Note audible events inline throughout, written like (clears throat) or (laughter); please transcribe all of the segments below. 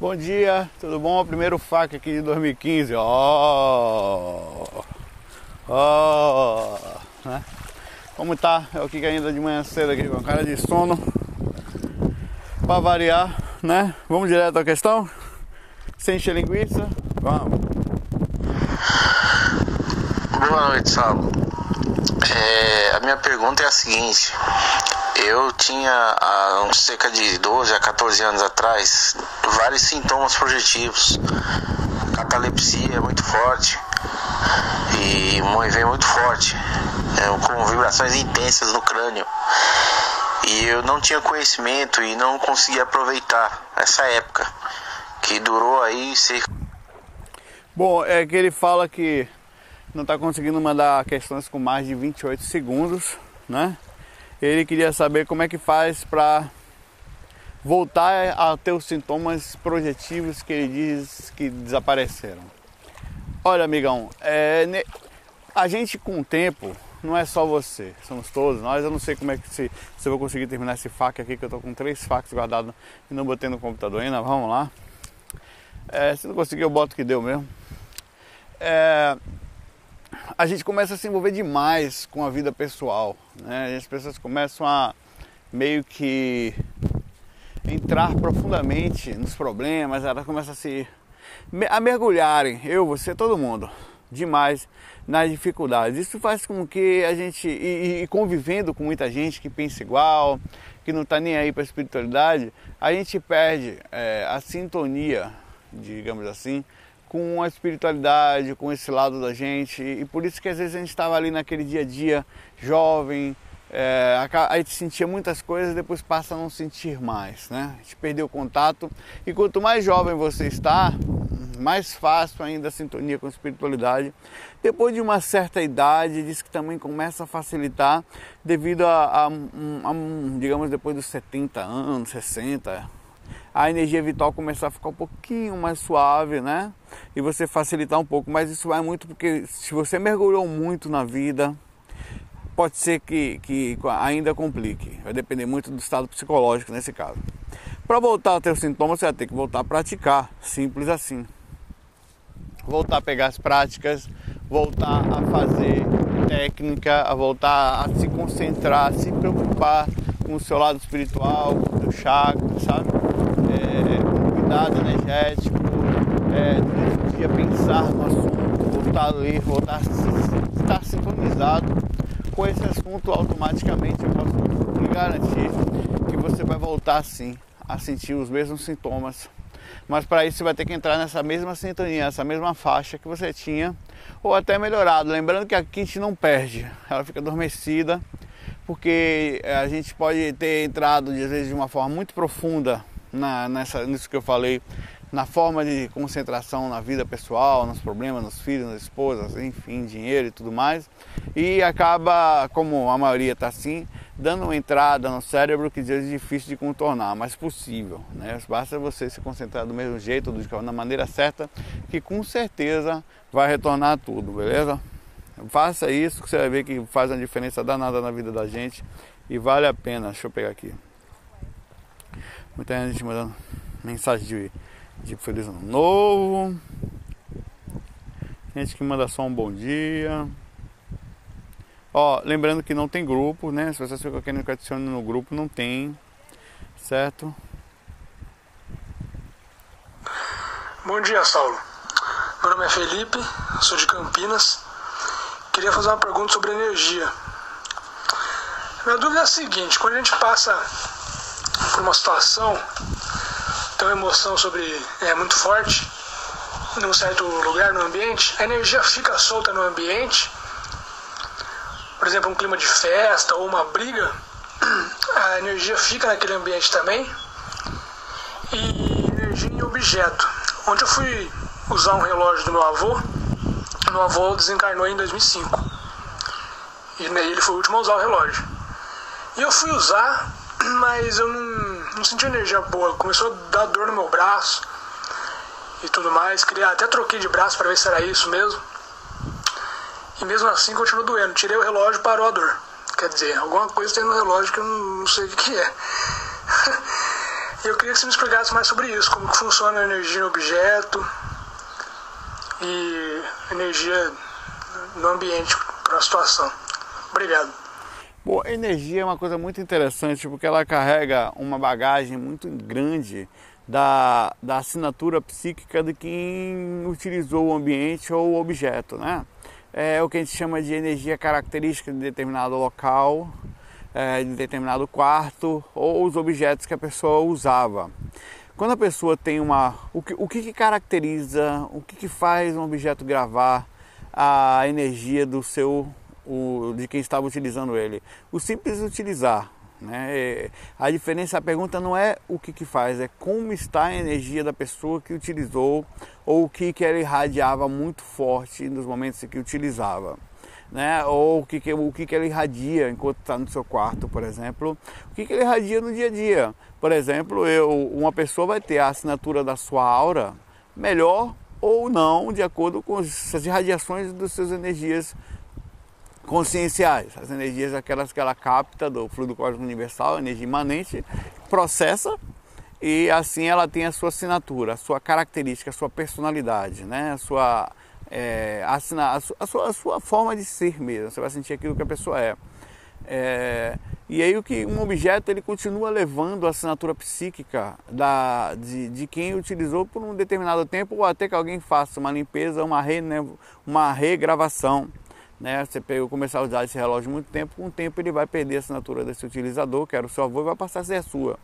Bom dia, tudo bom? Primeiro faca aqui de 2015, ó. Ó. Né? Como tá? Eu aqui ainda de manhã cedo aqui com cara de sono. Pra variar, né? Vamos direto à questão? Sem encher linguiça? Vamos. Boa noite, Saulo. É, a minha pergunta é a seguinte: eu tinha há uns cerca de 12 a 14 anos atrás vários sintomas projetivos. Catalepsia é muito forte e vem muito forte, é, com vibrações intensas no crânio. E eu não tinha conhecimento e não conseguia aproveitar essa época, que durou aí cerca. Bom, é que ele fala que não está conseguindo mandar questões com mais de 28 segundos, né? Ele queria saber como é que faz para voltar a ter os sintomas projetivos que ele diz que desapareceram. Olha, amigão, é, a gente com o tempo, não é só você, somos todos nós. Eu não sei como é que se, se eu vou conseguir terminar esse fac aqui, que eu tô com três facs guardados e não botei no computador ainda. Vamos lá. É, se não conseguir, eu boto que deu mesmo. É, a gente começa a se envolver demais com a vida pessoal. Né? As pessoas começam a meio que entrar profundamente nos problemas, elas começam a se a mergulharem, eu, você, todo mundo, demais nas dificuldades. Isso faz com que a gente, e, e convivendo com muita gente que pensa igual, que não está nem aí para a espiritualidade, a gente perde é, a sintonia, digamos assim, com a espiritualidade, com esse lado da gente. E por isso que às vezes a gente estava ali naquele dia a dia, jovem, é, a gente sentia muitas coisas, depois passa a não sentir mais, né? A gente perdeu o contato. E quanto mais jovem você está, mais fácil ainda a sintonia com a espiritualidade. Depois de uma certa idade, diz que também começa a facilitar devido a, a, a, a digamos, depois dos 70 anos, 60, a energia vital começar a ficar um pouquinho mais suave, né? E você facilitar um pouco, mas isso vai muito porque se você mergulhou muito na vida, pode ser que, que ainda complique. Vai depender muito do estado psicológico nesse caso. Para voltar a ter os sintomas, você vai ter que voltar a praticar, simples assim. Voltar a pegar as práticas, voltar a fazer técnica, a voltar a se concentrar, a se preocupar com o seu lado espiritual, com o seu chakra, sabe? É, cuidado energético, é, no dia pensar no assunto, voltar a ler, voltar a estar sintonizado com esse assunto automaticamente eu posso lhe garantir que você vai voltar sim a sentir os mesmos sintomas. Mas para isso você vai ter que entrar nessa mesma sintonia, nessa mesma faixa que você tinha, ou até melhorado. Lembrando que a gente não perde, ela fica adormecida porque eh, a gente pode ter entrado às vezes de uma forma muito profunda na, nessa, nisso que eu falei, na forma de concentração na vida pessoal, nos problemas, nos filhos, nas esposas, enfim, dinheiro e tudo mais, e acaba, como a maioria está assim, dando uma entrada no cérebro que às vezes é difícil de contornar, mas possível. Né? Basta você se concentrar do mesmo jeito, da maneira certa, que com certeza vai retornar tudo, beleza? Faça isso que você vai ver que faz uma diferença danada na vida da gente e vale a pena. Deixa eu pegar aqui. Muita gente mandando mensagem de, de feliz ano novo. Gente que manda só um bom dia. Ó, lembrando que não tem grupo, né? Se você ficam querendo que adicione no grupo, não tem. Certo? Bom dia, Saulo. Meu nome é Felipe, sou de Campinas queria fazer uma pergunta sobre energia. Minha dúvida é a seguinte: quando a gente passa por uma situação, tem uma emoção sobre é muito forte num certo lugar no ambiente, a energia fica solta no ambiente. Por exemplo, um clima de festa ou uma briga, (clears throat) a energia fica naquele ambiente também. E energia em objeto. Onde eu fui usar um relógio do meu avô, meu avô desencarnou em 2005. E ele foi o último a usar o relógio. E eu fui usar, (clears throat) mas eu não, não senti energia boa. Começou a dar dor no meu braço e tudo mais. Queria, até troquei de braço para ver se era isso mesmo. E mesmo assim continuou doendo. Tirei o relógio parou a dor. Quer dizer, alguma coisa tem no relógio que eu não, sei o que é. (laughs) eu queria que você me explicasse mais sobre isso, como que funciona a energia no objeto e energia no ambiente para a situação. Obrigado. Bom, energia é uma coisa muito interessante porque ela carrega uma bagagem muito grande da, da assinatura psíquica de quem utilizou o ambiente ou o objeto, né? É o que a gente chama de energia característica de determinado local, é, de determinado quarto ou os objetos que a pessoa usava. Quando a pessoa tem uma. O que, o que, que caracteriza, o que, que faz um objeto gravar a energia do seu. O, de quem estava utilizando ele? O simples utilizar. Né? A diferença, a pergunta não é o que, que faz, é como está a energia da pessoa que utilizou ou o que, que ela irradiava muito forte nos momentos em que utilizava. Né? Ou o que, que, o que, que ela irradia enquanto está no seu quarto, por exemplo. O que, que ele irradia no dia a dia. Por exemplo, eu, uma pessoa vai ter a assinatura da sua aura melhor ou não, de acordo com as irradiações das suas energias conscienciais, as energias aquelas que ela capta do fluido cósmico universal, energia imanente, processa e assim ela tem a sua assinatura, a sua característica, a sua personalidade, né? a, sua, é, assina, a, sua, a, sua, a sua forma de ser mesmo, você vai sentir aquilo que a pessoa é. é e aí o que um objeto ele continua levando a assinatura psíquica da, de, de quem utilizou por um determinado tempo ou até que alguém faça uma limpeza, uma, re, né, uma regravação né? Você pegou, começar a usar esse relógio muito tempo, com o tempo ele vai perder a assinatura desse utilizador, que era o seu avô, e vai passar a ser a sua.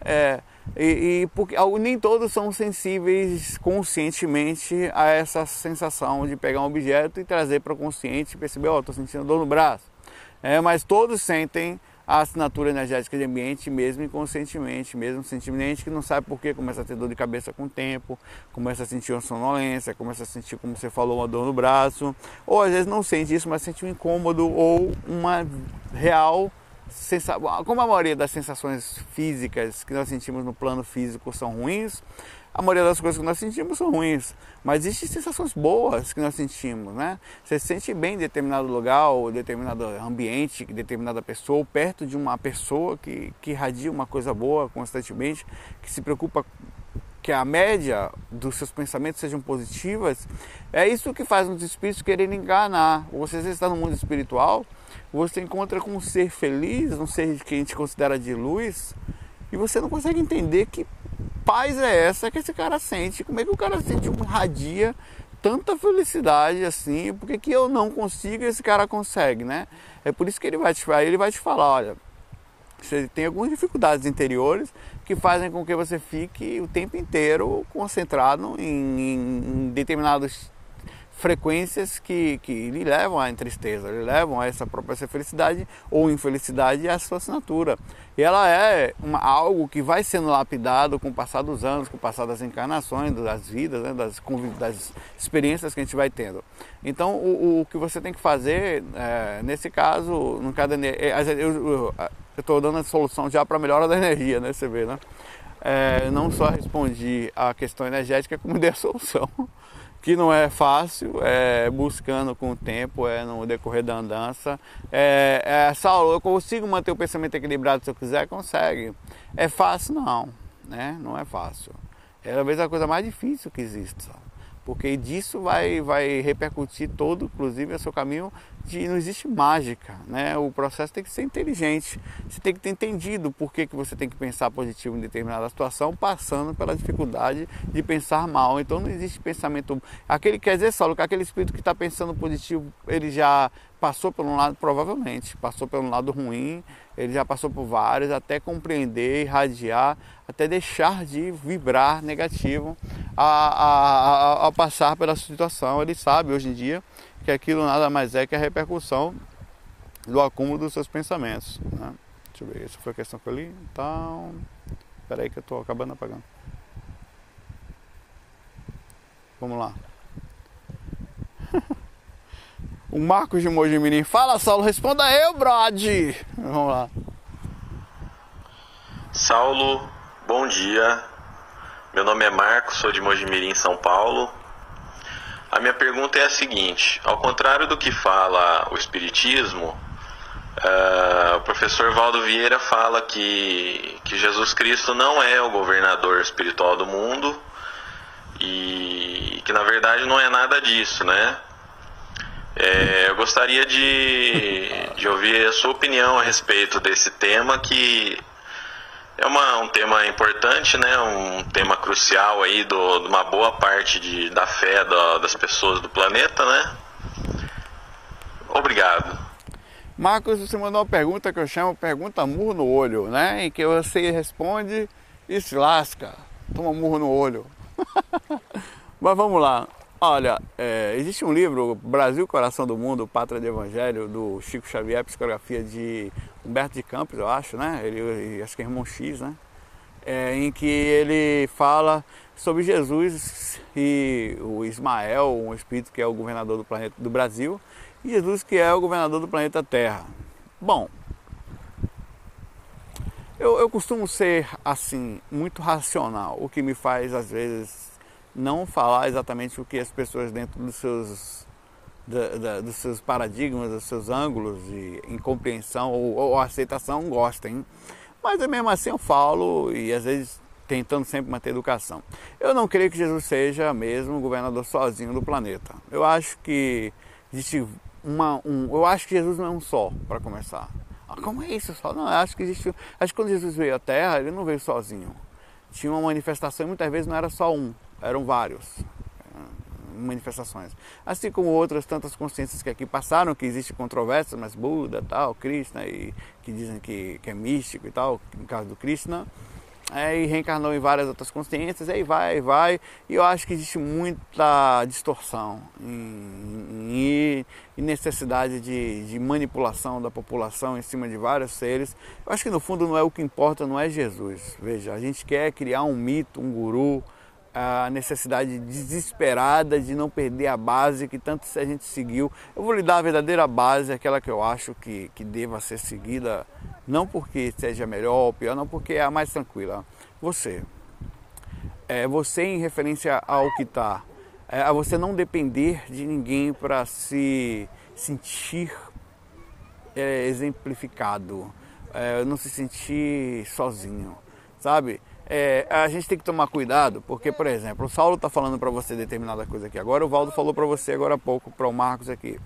É, e, e, porque nem todos são sensíveis conscientemente a essa sensação de pegar um objeto e trazer para o consciente e perceber, ó, oh, estou sentindo dor no braço. É, mas todos sentem a assinatura energética de ambiente, mesmo inconscientemente, mesmo sentimentalmente, que não sabe por que começa a ter dor de cabeça com o tempo, começa a sentir uma sonolência, começa a sentir, como você falou, uma dor no braço, ou às vezes não sente isso, mas sente um incômodo ou uma real sensação. Como a maioria das sensações físicas que nós sentimos no plano físico são ruins, a maioria das coisas que nós sentimos são ruins, mas existem sensações boas que nós sentimos, né? Você se sente bem em determinado lugar, ou determinado ambiente, determinada pessoa, ou perto de uma pessoa que, que irradia uma coisa boa constantemente, que se preocupa que a média dos seus pensamentos sejam positivas, é isso que faz os espíritos quererem enganar. Você está no mundo espiritual, você encontra com um ser feliz, um ser que a gente considera de luz, e você não consegue entender que paz é essa que esse cara sente? Como é que o cara sente um radia tanta felicidade assim? Por que, que eu não consigo e esse cara consegue, né? É por isso que ele vai te, ele vai te falar, olha, você tem algumas dificuldades interiores que fazem com que você fique o tempo inteiro concentrado em, em determinados frequências que, que lhe levam à tristeza, lhe levam a essa própria felicidade ou infelicidade e sua assinatura. E ela é uma, algo que vai sendo lapidado com o passar dos anos, com o passar das encarnações, das vidas, né, das, das experiências que a gente vai tendo. Então, o, o que você tem que fazer, é, nesse caso, no caso eu estou dando a solução já para a melhora da energia, né? Você vê, né? É, não só respondi a questão energética, como dei a solução que não é fácil, é buscando com o tempo, é no decorrer da andança. É, é, Saulo, eu consigo manter o pensamento equilibrado se eu quiser? Consegue. É fácil? Não, né? Não é fácil. É talvez a coisa mais difícil que existe, porque disso vai, vai repercutir todo, inclusive, o seu caminho de não existe mágica, né? O processo tem que ser inteligente. Você tem que ter entendido por que, que você tem que pensar positivo em determinada situação, passando pela dificuldade de pensar mal. Então não existe pensamento. Aquele quer dizer, Saulo, que aquele espírito que está pensando positivo, ele já passou por um lado, provavelmente, passou pelo lado ruim, ele já passou por vários, até compreender, irradiar, até deixar de vibrar negativo a, a, a, a passar pela situação. Ele sabe hoje em dia que aquilo nada mais é que a repercussão do acúmulo dos seus pensamentos. Né? Deixa eu ver, essa foi a questão que eu li. Então, aí que eu estou acabando apagando. Vamos lá. (laughs) o Marcos de Mojimirim. Fala, Saulo, responda eu, Brad. Vamos lá. Saulo, bom dia. Meu nome é Marcos, sou de Mojimirim, São Paulo. A minha pergunta é a seguinte: ao contrário do que fala o Espiritismo, Uh, o professor Valdo Vieira fala que, que Jesus Cristo não é o governador espiritual do mundo e que na verdade não é nada disso, né? É, eu gostaria de, de ouvir a sua opinião a respeito desse tema que é uma, um tema importante, né? Um tema crucial aí do, de uma boa parte de, da fé da, das pessoas do planeta, né? Obrigado. Marcos, você mandou uma pergunta que eu chamo pergunta murro no olho, né? Em que você responde e se lasca, toma murro no olho. (laughs) Mas vamos lá. Olha, é, existe um livro, Brasil, Coração do Mundo, Pátria de Evangelho, do Chico Xavier, psicografia de Humberto de Campos, eu acho, né? Ele, acho que é irmão X, né? É, em que ele fala sobre Jesus e o Ismael, um espírito que é o governador do planeta do Brasil, e Jesus que é o governador do planeta Terra. Bom, eu, eu costumo ser assim, muito racional, o que me faz às vezes não falar exatamente o que as pessoas dentro dos seus, da, da, dos seus paradigmas, dos seus ângulos de incompreensão ou, ou aceitação gostem. Mas mesmo assim eu falo e às vezes tentando sempre manter educação. Eu não creio que Jesus seja mesmo o governador sozinho do planeta. Eu acho que existe uma, um, eu acho que Jesus não é um só, para começar. Ah, como é isso só? Não, eu acho que existe, acho que quando Jesus veio à Terra, ele não veio sozinho. Tinha uma manifestação e muitas vezes não era só um, eram vários eh, manifestações. Assim como outras tantas consciências que aqui passaram, que existe controvérsia, mas Buda, tal, Krishna, e que dizem que, que é místico e tal, no caso do Krishna, é, e reencarnou em várias outras consciências, e aí vai, e vai. E eu acho que existe muita distorção e, necessidade de, de, manipulação da população em cima de vários seres. Eu acho que no fundo não é o que importa, não é Jesus. Veja, a gente quer criar um mito, um guru, a necessidade desesperada de não perder a base que tanto a gente seguiu. Eu vou lhe dar a verdadeira base, aquela que eu acho que, que deva ser seguida não porque seja melhor ou pior, não porque é a mais tranquila. Você. É você em referência ao que está. É a você não depender de ninguém para se sentir é, exemplificado, é, não se sentir sozinho, sabe? É, a gente tem que tomar cuidado, porque, por exemplo, o Saulo está falando para você determinada coisa aqui agora, o Valdo falou para você agora há pouco, para o Marcos aqui.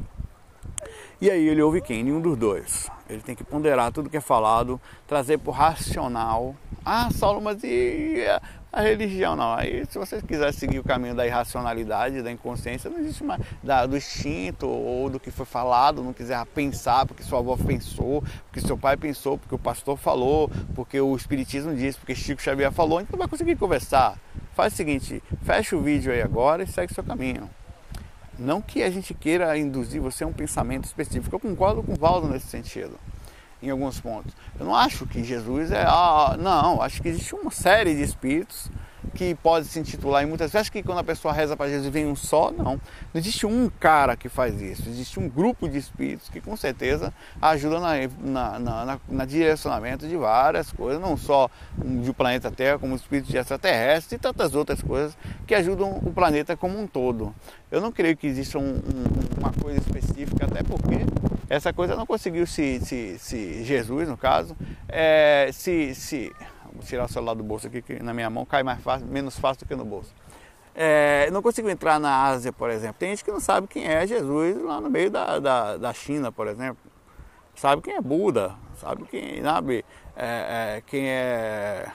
E aí ele ouve quem? Nenhum dos dois. Ele tem que ponderar tudo que é falado, trazer para o racional. Ah, Saulo, mas e a religião? Não. Aí se você quiser seguir o caminho da irracionalidade, da inconsciência, não existe mais da, do instinto ou do que foi falado, não quiser pensar porque sua avó pensou, porque seu pai pensou, porque o pastor falou, porque o Espiritismo disse, porque Chico Xavier falou, então não vai conseguir conversar. Faz o seguinte, fecha o vídeo aí agora e segue seu caminho. Não que a gente queira induzir você a um pensamento específico. Eu concordo com o Valdo nesse sentido, em alguns pontos. Eu não acho que Jesus é. Ah, não, acho que existe uma série de espíritos que pode se intitular em muitas vezes. Que quando a pessoa reza para Jesus vem um só, não. Não existe um cara que faz isso. Existe um grupo de espíritos que com certeza ajuda na, na, na, na direcionamento de várias coisas, não só do planeta Terra, como espíritos de extraterrestres e tantas outras coisas que ajudam o planeta como um todo. Eu não creio que exista um, um, uma coisa específica, até porque essa coisa não conseguiu se, se, se Jesus, no caso, é, se, se tirar o celular do bolso aqui, que na minha mão cai mais fácil, menos fácil do que no bolso. É, não consigo entrar na Ásia, por exemplo. Tem gente que não sabe quem é Jesus lá no meio da, da, da China, por exemplo. Sabe quem é Buda, sabe quem, sabe, é, é, quem é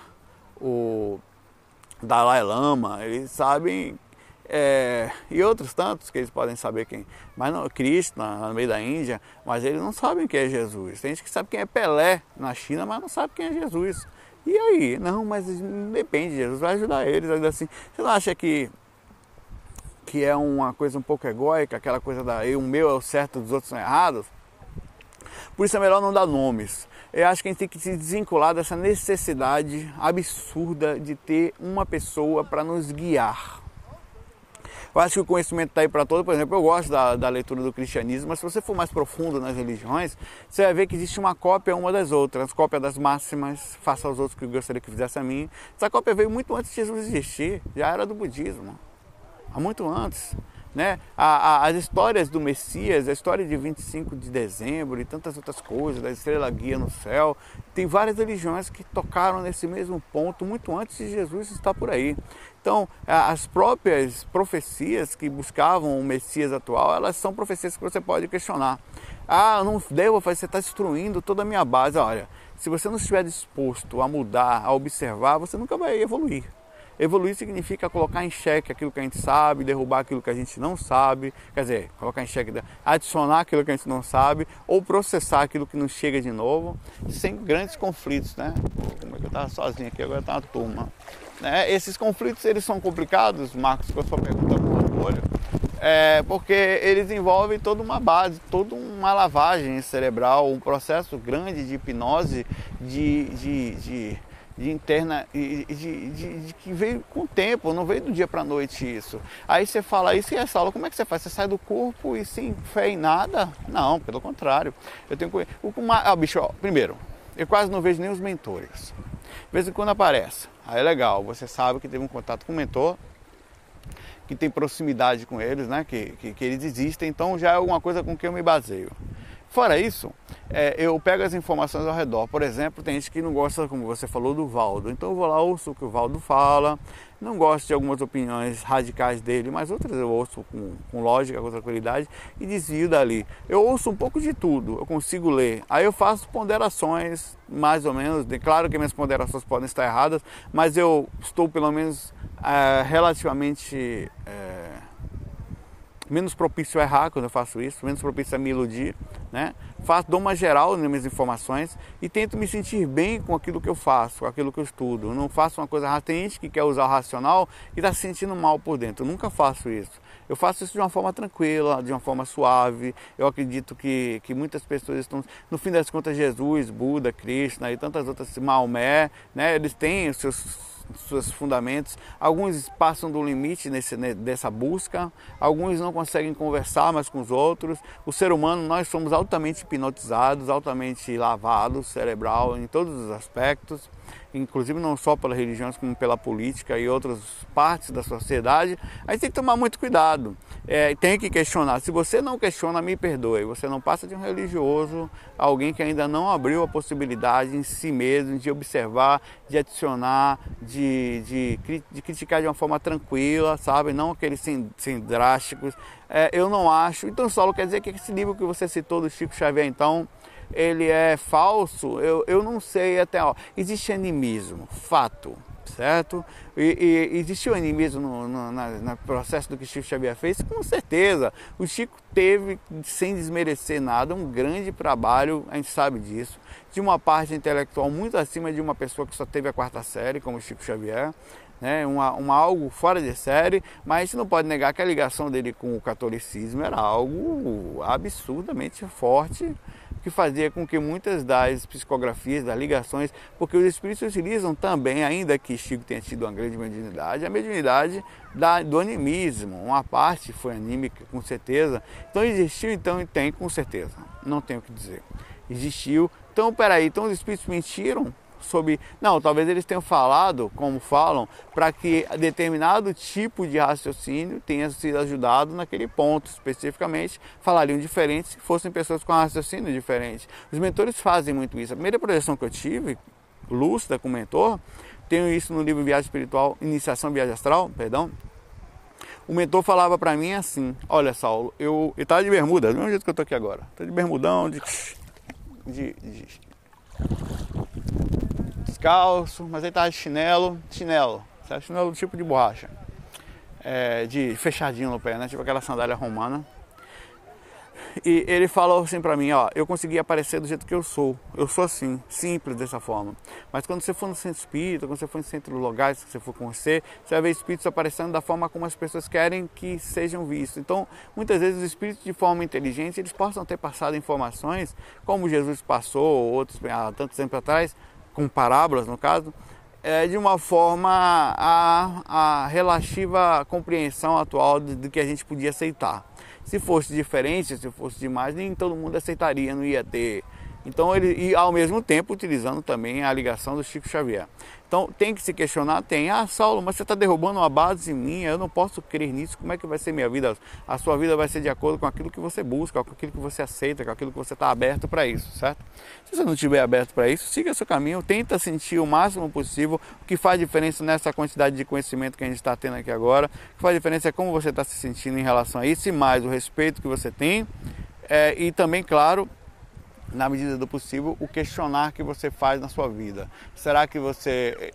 o Dalai Lama, eles sabem é, e outros tantos que eles podem saber quem. Mas não, Cristo no meio da Índia, mas eles não sabem quem é Jesus. Tem gente que sabe quem é Pelé na China, mas não sabe quem é Jesus. E aí? Não, mas depende, Jesus vai ajudar eles. Assim, você não acha que, que é uma coisa um pouco egóica, aquela coisa da o meu é o certo, dos outros são errados? Por isso é melhor não dar nomes. Eu acho que a gente tem que se desvincular dessa necessidade absurda de ter uma pessoa para nos guiar. Eu acho que o conhecimento está aí para todo. Por exemplo, eu gosto da, da, leitura do cristianismo, mas se você for mais profundo nas religiões, você vai ver que existe uma cópia uma das outras. Cópia das máximas, faça aos outros que eu gostaria que fizesse a mim. Essa cópia veio muito antes de Jesus existir, já era do budismo. Há muito antes. Né? A, a, as histórias do Messias, a história de 25 de dezembro e tantas outras coisas, da estrela guia no céu, tem várias religiões que tocaram nesse mesmo ponto muito antes de Jesus estar por aí. Então, as próprias profecias que buscavam o Messias atual, elas são profecias que você pode questionar. Ah, não devo fazer, você está destruindo toda a minha base. Olha, se você não estiver disposto a mudar, a observar, você nunca vai evoluir. Evoluir significa colocar em xeque aquilo que a gente sabe, derrubar aquilo que a gente não sabe, quer dizer, colocar em xeque, adicionar aquilo que a gente não sabe, ou processar aquilo que não chega de novo, sem grandes conflitos, né? Como é que eu estava sozinho aqui, agora está uma turma. Né? Esses conflitos, eles são complicados, Marcos, com a sua pergunta por olho, é, porque eles envolvem toda uma base, toda uma lavagem cerebral, um processo grande de hipnose, de, de, de de interna de, de, de, de, que veio com o tempo, não veio do dia para a noite isso. Aí você fala isso e essa aula, como é que você faz? Você sai do corpo e sem fé em nada? Não, pelo contrário. Eu tenho o ah, bicho, ó, primeiro, eu quase não vejo nem os mentores. De vez em quando aparece. Aí é legal, você sabe que teve um contato com o mentor, que tem proximidade com eles, né? Que, que, que eles existem, então já é alguma coisa com que eu me baseio. Fora isso, é, eu pego as informações ao redor. Por exemplo, tem gente que não gosta, como você falou, do Valdo. Então eu vou lá, ouço o que o Valdo fala, não gosto de algumas opiniões radicais dele, mas outras eu ouço com, com lógica, com tranquilidade e desvio dali. Eu ouço um pouco de tudo, eu consigo ler. Aí eu faço ponderações, mais ou menos. Claro que minhas ponderações podem estar erradas, mas eu estou pelo menos é, relativamente. É, menos propício a errar quando eu faço isso, menos propício a me iludir, né? Faço, dou uma geral nas minhas informações e tento me sentir bem com aquilo que eu faço, com aquilo que eu estudo. Não faço uma coisa tem gente que quer usar o racional e está se sentindo mal por dentro. Eu nunca faço isso. Eu faço isso de uma forma tranquila, de uma forma suave. Eu acredito que, que muitas pessoas estão, no fim das contas, Jesus, Buda, Krishna e tantas outras, Maomé, né? Eles têm os seus seus fundamentos. Alguns passam do limite nesse, dessa busca, alguns não conseguem conversar mais com os outros. O ser humano, nós somos altamente hipnotizados, altamente lavados, cerebral em todos os aspectos inclusive não só pelas religiões, como pela política e outras partes da sociedade, a gente tem que tomar muito cuidado. É, tem que questionar. Se você não questiona, me perdoe. Você não passa de um religioso, alguém que ainda não abriu a possibilidade em si mesmo de observar, de adicionar, de, de, de criticar de uma forma tranquila, sabe? Não aqueles sem, sem drásticos. É, eu não acho. Então, Saulo, quer dizer que esse livro que você citou do Chico Xavier, então, ele é falso, eu, eu não sei até. Ó, existe animismo, fato, certo? E, e existiu animismo no, no, na, processo do que Chico Xavier fez? Com certeza. O Chico teve, sem desmerecer nada, um grande trabalho, a gente sabe disso, de uma parte intelectual muito acima de uma pessoa que só teve a quarta série, como o Chico Xavier. Né, uma, uma, algo fora de série, mas a gente não pode negar que a ligação dele com o catolicismo era algo absurdamente forte que fazia com que muitas das psicografias, das ligações, porque os espíritos utilizam também, ainda que Chico tenha tido uma grande mediunidade, a mediunidade da, do animismo. Uma parte foi anímica, com certeza. Então existiu, então, e tem, com certeza. Não tenho o que dizer. Existiu. Então, peraí, então os espíritos mentiram? Sobre. Não, talvez eles tenham falado, como falam, para que determinado tipo de raciocínio tenha sido ajudado naquele ponto especificamente. Falariam diferente se fossem pessoas com raciocínio diferente. Os mentores fazem muito isso. A primeira projeção que eu tive, lúcida com o mentor, tenho isso no livro Viagem Espiritual, Iniciação Viagem Astral, perdão. O mentor falava para mim assim: Olha, Saulo, eu estava de bermuda, do mesmo jeito que eu estou aqui agora. Estou de bermudão, de, de, de descalço, mas ele tava de chinelo, chinelo, sabe? chinelo do tipo de borracha, é, de fechadinho no pé, né? Tipo aquela sandália romana. E ele falou assim para mim, ó, eu consegui aparecer do jeito que eu sou. Eu sou assim, simples dessa forma. Mas quando você for no centro espírita, quando você for em centros locais que você for conhecer, você vai ver espíritos aparecendo da forma como as pessoas querem que sejam vistos. Então, muitas vezes os espíritos de forma inteligente, eles possam ter passado informações, como Jesus passou, outros há tanto tempo atrás, com parábolas no caso, é, de uma forma a, a relativa compreensão atual do que a gente podia aceitar. Se fosse diferente, se fosse demais, nem todo mundo aceitaria, não ia ter Então ele e ao mesmo tempo utilizando também a ligação do Chico Xavier. Então tem que se questionar, tem, ah Saulo, mas você está derrubando uma base minha, eu não posso crer nisso, como é que vai ser minha vida? A sua vida vai ser de acordo com aquilo que você busca, com aquilo que você aceita, com aquilo que você está aberto para isso, certo? Se você não estiver aberto para isso, siga seu caminho, tenta sentir o máximo possível. O que faz diferença nessa quantidade de conhecimento que a gente está tendo aqui agora, o que faz diferença é como você está se sentindo em relação a isso e mais o respeito que você tem. É, e também, claro, na medida do possível, o questionar que você faz na sua vida. Será que você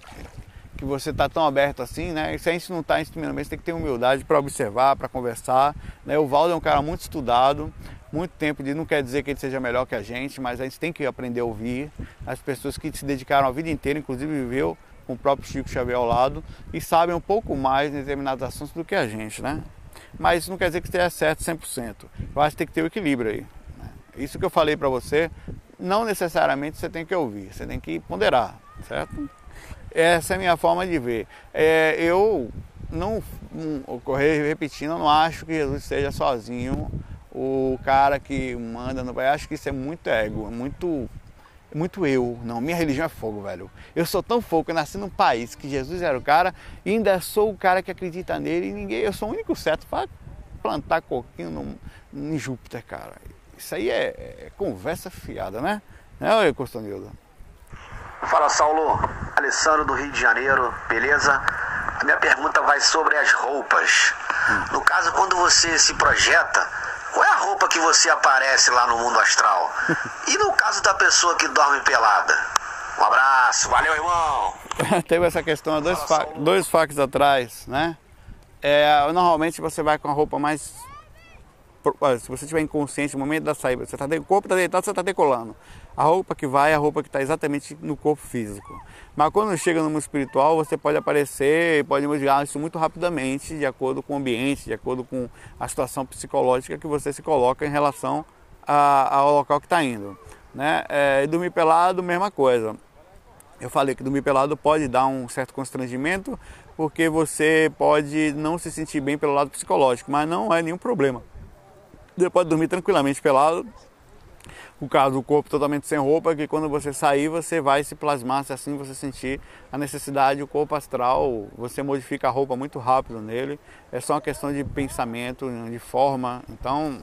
que você está tão aberto assim, né? Se a gente não está em primeiramente tem que ter humildade para observar, para conversar. Né? O Valdo é um cara muito estudado, muito tempo de não quer dizer que ele seja melhor que a gente, mas a gente tem que aprender a ouvir as pessoas que se dedicaram a vida inteira, inclusive viveu com o próprio Chico Xavier ao lado e sabem um pouco mais em determinados assuntos do que a gente, né? Mas isso não quer dizer que esteja certo 100%. Eu acho que tem que ter o um equilíbrio aí. Isso que eu falei para você, não necessariamente você tem que ouvir, você tem que ponderar, certo? Essa é a minha forma de ver. É, eu não, ocorrer repetindo, eu não acho que Jesus seja sozinho o cara que manda no Acho que isso é muito ego, é muito, muito eu. Não, minha religião é fogo, velho. Eu sou tão fogo eu nasci num país que Jesus era o cara e ainda sou o cara que acredita nele e ninguém. Eu sou o único certo para plantar coquinho no, em Júpiter, cara. Isso aí é, é conversa fiada, né? Né, oi, Costanildo? Fala, Saulo. Alessandro do Rio de Janeiro, beleza? A minha pergunta vai sobre as roupas. No caso, quando você se projeta, qual é a roupa que você aparece lá no mundo astral? (laughs) E no caso da pessoa que dorme pelada? Um abraço, valeu, irmão! (laughs) Teve essa questão há dois, fa dois atrás, né? É, normalmente você vai com a roupa mais se você estiver inconsciente no momento da saída, você tá, o corpo está deitado, você está decolando. A roupa que vai é a roupa que está exatamente no corpo físico. Mas quando chega no mundo espiritual, você pode aparecer, pode modificar isso muito rapidamente, de acordo com o ambiente, de acordo com a situação psicológica que você se coloca em relação a, ao local que está indo. Né? É, dormir pelado, mesma coisa. Eu falei que dormir pelado pode dar um certo constrangimento, porque você pode não se sentir bem pelo lado psicológico, mas não é nenhum problema. Pode dormir tranquilamente pelado. O caso do corpo totalmente sem roupa, que quando você sair, você vai se plasmar, se assim você sentir a necessidade, o corpo astral, você modifica a roupa muito rápido nele. É só uma questão de pensamento, de forma. Então,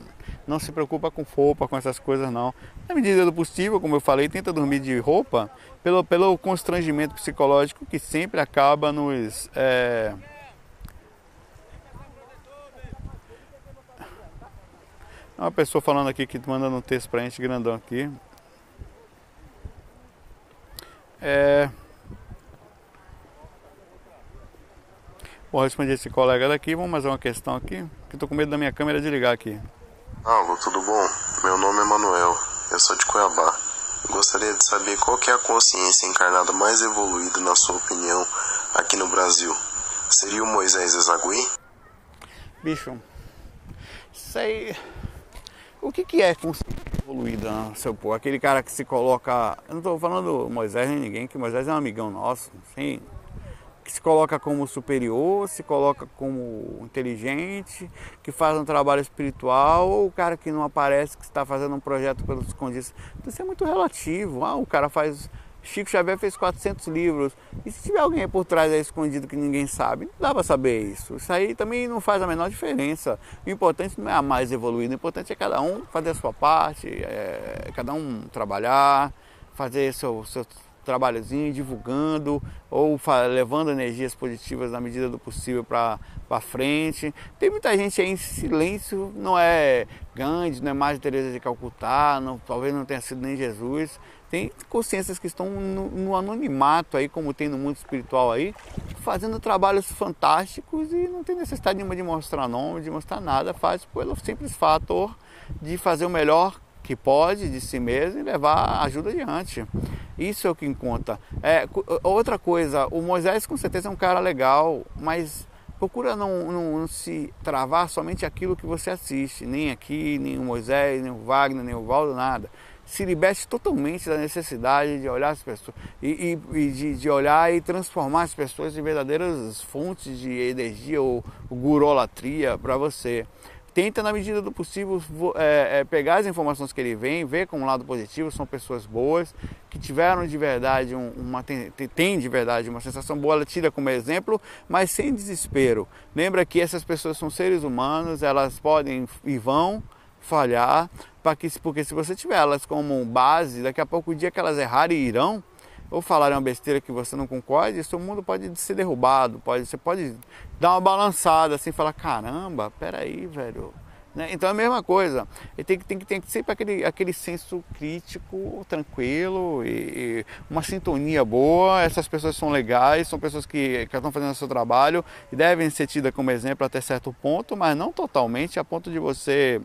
não se preocupa com roupa, com essas coisas não. Na medida do possível, como eu falei, tenta dormir de roupa pelo, pelo constrangimento psicológico que sempre acaba nos. É, Uma pessoa falando aqui que mandando um texto pra gente grandão aqui. É... Bom, respondi esse colega daqui. Vamos fazer uma questão aqui. Que tô com medo da minha câmera de ligar aqui. Alô, tudo bom? Meu nome é Manuel. Eu sou de Cuiabá. Gostaria de saber qual é a consciência encarnada mais evoluída, na sua opinião, aqui no Brasil. Seria o Moisés Ezagui? Bicho, sei. O que, que é consciência evoluída, seu povo? Aquele cara que se coloca. Eu não estou falando Moisés nem ninguém, que Moisés é um amigão nosso, assim, que se coloca como superior, se coloca como inteligente, que faz um trabalho espiritual, ou o cara que não aparece, que está fazendo um projeto pelos escondidos. Então isso é muito relativo. Ah, o cara faz Chico Xavier fez 400 livros. E se tiver alguém por trás aí escondido que ninguém sabe, não dá para saber isso. Isso aí também não faz a menor diferença. O importante não é a mais evoluída, o importante é cada um fazer a sua parte, é, cada um trabalhar, fazer seu, seu trabalhozinho, divulgando ou levando energias positivas na medida do possível para frente. Tem muita gente aí em silêncio, não é Gandhi, não é mais Teresa de Calcutá, não, talvez não tenha sido nem Jesus tem consciências que estão no, no, anonimato aí, como tem no mundo espiritual aí, fazendo trabalhos fantásticos e não tem necessidade nenhuma de mostrar nome, de mostrar nada, faz pelo simples fator de fazer o melhor que pode de si mesmo e levar a ajuda adiante. Isso é o que conta. É, outra coisa, o Moisés com certeza é um cara legal, mas procura não, não, não, se travar somente aquilo que você assiste, nem aqui, nem o Moisés, nem o Wagner, nem o Valdo, nada se liberte totalmente da necessidade de olhar as pessoas e, e, e de, de, olhar e transformar as pessoas em verdadeiras fontes de energia ou gurolatria para você. tenta na medida do possível é, é, pegar as informações que ele vem, ver como lado positivo, são pessoas boas, que tiveram de verdade um, uma tem de verdade uma sensação boa, ela tira como exemplo, mas sem desespero. Lembra que essas pessoas são seres humanos, elas podem e vão falhar, para que, porque se você tiver elas como base, daqui a pouco o dia que elas errarem irão, ou falarem uma besteira que você não concorde, seu mundo pode ser derrubado, pode, você pode dar uma balançada assim, falar, caramba, peraí, velho. Né? Então é a mesma coisa. Ele tem que, tem que ter sempre aquele, aquele senso crítico, tranquilo e, e, uma sintonia boa. Essas pessoas são legais, são pessoas que, que estão fazendo o seu trabalho e devem ser tidas como exemplo até certo ponto, mas não totalmente a ponto de você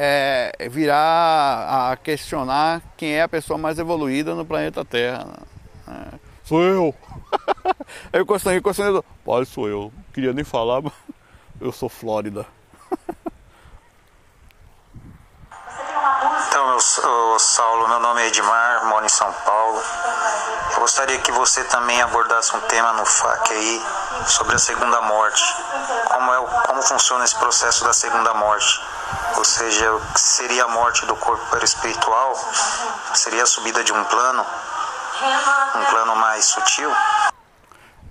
é, virar a questionar quem é a pessoa mais evoluída no planeta Terra. É, sou eu! (laughs) Aí o Constantino, Constantino, pai, sou eu. Não queria nem falar, mas (laughs) eu sou Flórida. Então, eu, sou Saulo, meu nome é Edmar, moro em São Paulo. Eu gostaria que você também abordasse um tema no FAQ aí sobre a segunda morte. Como, é, como funciona esse processo da segunda morte? Ou seja, seria a morte do corpo perispiritual? Seria a subida de um plano? Um plano mais sutil?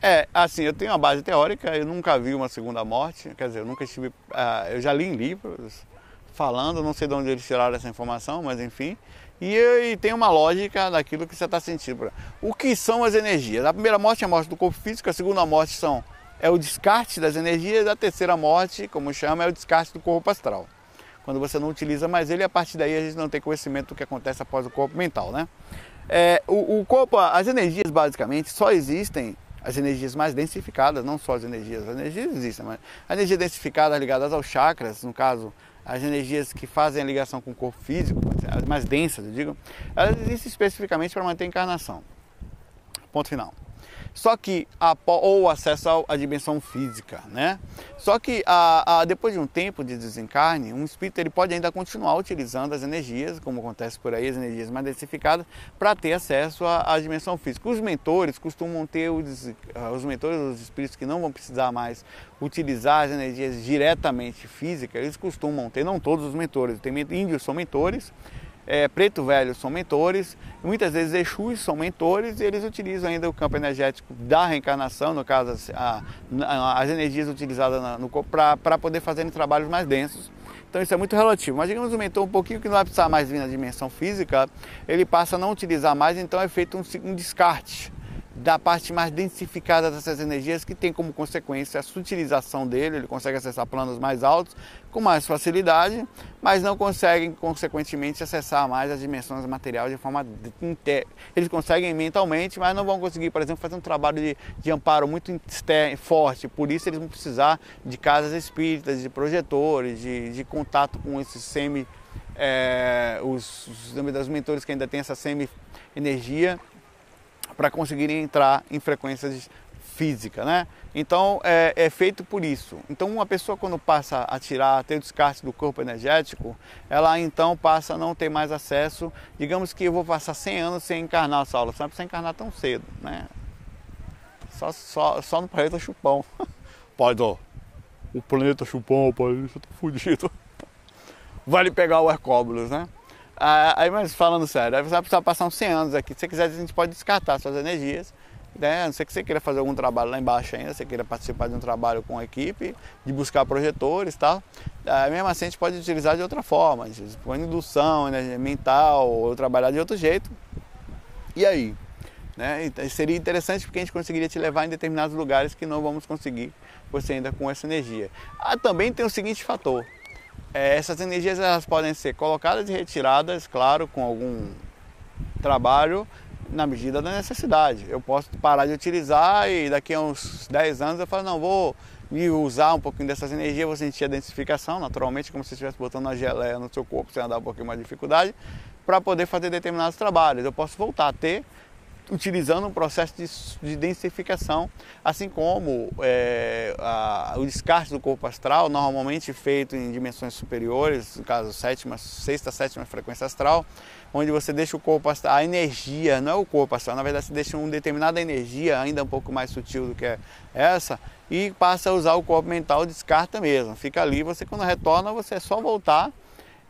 É, assim, eu tenho uma base teórica, eu nunca vi uma segunda morte, quer dizer, eu nunca estive. Uh, eu já li em livros falando, não sei de onde eles tiraram essa informação, mas enfim. E, e tem uma lógica daquilo que você está sentindo. O que são as energias? A primeira morte é a morte do corpo físico, a segunda morte são, é o descarte das energias, a terceira morte, como chama, é o descarte do corpo astral. Quando você não utiliza mais ele, a partir daí a gente não tem conhecimento do que acontece após o corpo mental, né? É, o, o corpo, as energias basicamente só existem as energias mais densificadas, não só as energias, as energias existem, mas as energias densificadas ligadas aos chakras, no caso, as energias que fazem a ligação com o corpo físico, as mais densas, eu digo, elas existem especificamente para manter a encarnação. Ponto final. Só que a, ou acesso à dimensão física, né? Só que a, a, depois de um tempo de desencarne, um espírito ele pode ainda continuar utilizando as energias, como acontece por aí, as energias mais densificadas, para ter acesso à, à, dimensão física. Os mentores costumam ter os, os mentores, os espíritos que não vão precisar mais utilizar as energias diretamente físicas, eles costumam ter, não todos os mentores, tem índios são mentores é, preto velho são mentores, muitas vezes Exus são mentores e eles utilizam ainda o campo energético da reencarnação, no caso a, a, as energias utilizadas na, no para poder fazer trabalhos mais densos. Então isso é muito relativo. Mas digamos o mentor um pouquinho que não vai precisar mais vir na dimensão física, ele passa a não utilizar mais, então é feito um, um descarte da parte mais densificada dessas energias, que tem como consequência a sutilização dele, ele consegue acessar planos mais altos com mais facilidade, mas não conseguem, consequentemente, acessar mais as dimensões materiais de forma. Eles conseguem mentalmente, mas não vão conseguir, por exemplo, fazer um trabalho de, de amparo muito forte, por isso eles vão precisar de casas espíritas, de projetores, de, de contato com esses semi... É, os, os mentores que ainda têm essa semi-energia para conseguirem entrar em frequências física, né? Então é, é, feito por isso. Então uma pessoa quando passa a tirar, a ter o descarte do corpo energético, ela então passa a não ter mais acesso. Digamos que eu vou passar 100 anos sem encarnar essa aula, não é encarnar tão cedo, né? Só, só, só no planeta chupão. (laughs) Pai, ó, o planeta chupão, pai, eu tô fudido. (laughs) Vale pegar o Hercóbulos, né? Aí, mas falando sério, você vai precisar passar uns 100 anos aqui. Se você quiser, a gente pode descartar suas energias. Né? A não ser que você queira fazer algum trabalho lá embaixo ainda, você queira participar de um trabalho com a equipe, de buscar projetores e tal. Aí, mesmo assim, a gente pode utilizar de outra forma, com indução energia mental, ou trabalhar de outro jeito. E aí? Né? Seria interessante porque a gente conseguiria te levar em determinados lugares que não vamos conseguir você ainda com essa energia. Ah, também tem o seguinte fator, é, essas energias elas podem ser colocadas e retiradas, claro, com algum trabalho na medida da necessidade. Eu posso parar de utilizar e daqui a uns 10 anos eu falo, não, vou me usar um pouquinho dessas energias, vou sentir a densificação, naturalmente, como se estivesse botando uma geleia no seu corpo, sem dar um pouquinho mais de dificuldade, para poder fazer determinados trabalhos. Eu posso voltar a ter utilizando um processo de, de densificação, assim como é, a, o descarte do corpo astral, normalmente feito em dimensões superiores, no caso sétima, sexta, sétima frequência astral, onde você deixa o corpo astral, a energia, não é o corpo astral, na verdade você deixa uma determinada energia ainda um pouco mais sutil do que essa e passa a usar o corpo mental, descarta mesmo, fica ali, você quando retorna você é só voltar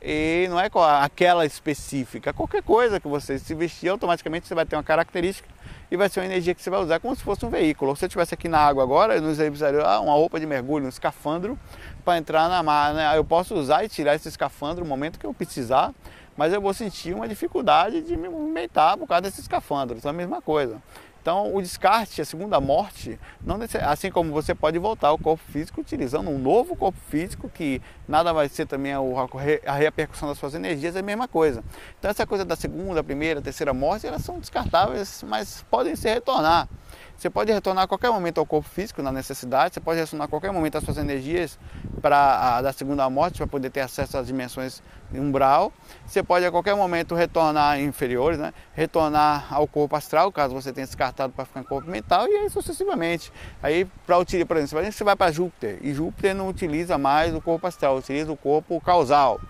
e não é aquela específica, qualquer coisa que você se vestir, automaticamente você vai ter uma característica e vai ser uma energia que você vai usar como se fosse um veículo. Se eu estivesse aqui na água agora, eu não precisaria ah, uma roupa de mergulho, um escafandro para entrar na mar. Né? Eu posso usar e tirar esse escafandro no momento que eu precisar, mas eu vou sentir uma dificuldade de me movimentar por causa desse escafandro. Isso é a mesma coisa. Então, o descarte, a segunda morte, não assim como você pode voltar ao corpo físico utilizando um novo corpo físico, que nada vai ser também a repercussão das suas energias, é a mesma coisa. Então, essa coisa da segunda, primeira, terceira morte, elas são descartáveis, mas podem se retornar. Você pode retornar a qualquer momento ao corpo físico, na necessidade, você pode retornar a qualquer momento as suas energias para da segunda morte, para poder ter acesso às dimensões umbral. Você pode a qualquer momento retornar inferiores, né? retornar ao corpo astral, caso você tenha descartado para ficar em corpo mental, e aí sucessivamente. Aí, para utilizar, por exemplo, você vai para Júpiter, e Júpiter não utiliza mais o corpo astral, utiliza o corpo causal.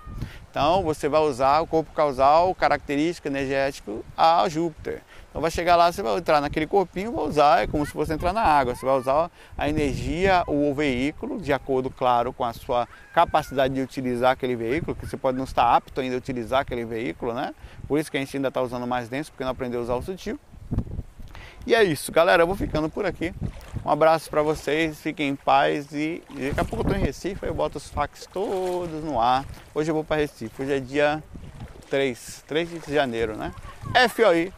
Então, você vai usar o corpo causal, característico energético a Júpiter. Então vai chegar lá, você vai entrar naquele corpinho, vai usar, é como se fosse entrar na água. Você vai usar a energia, o veículo, de acordo, claro, com a sua capacidade de utilizar aquele veículo, que você pode não estar apto ainda a utilizar aquele veículo, né? Por isso que a gente ainda está usando mais denso, porque não aprendeu a usar o sutil. E é isso, galera. Eu vou ficando por aqui. Um abraço para vocês, fiquem em paz e daqui a pouco eu tô em Recife, eu boto os fax todos no ar. Hoje eu vou para Recife, hoje é dia 3, 3 de janeiro, né? FOI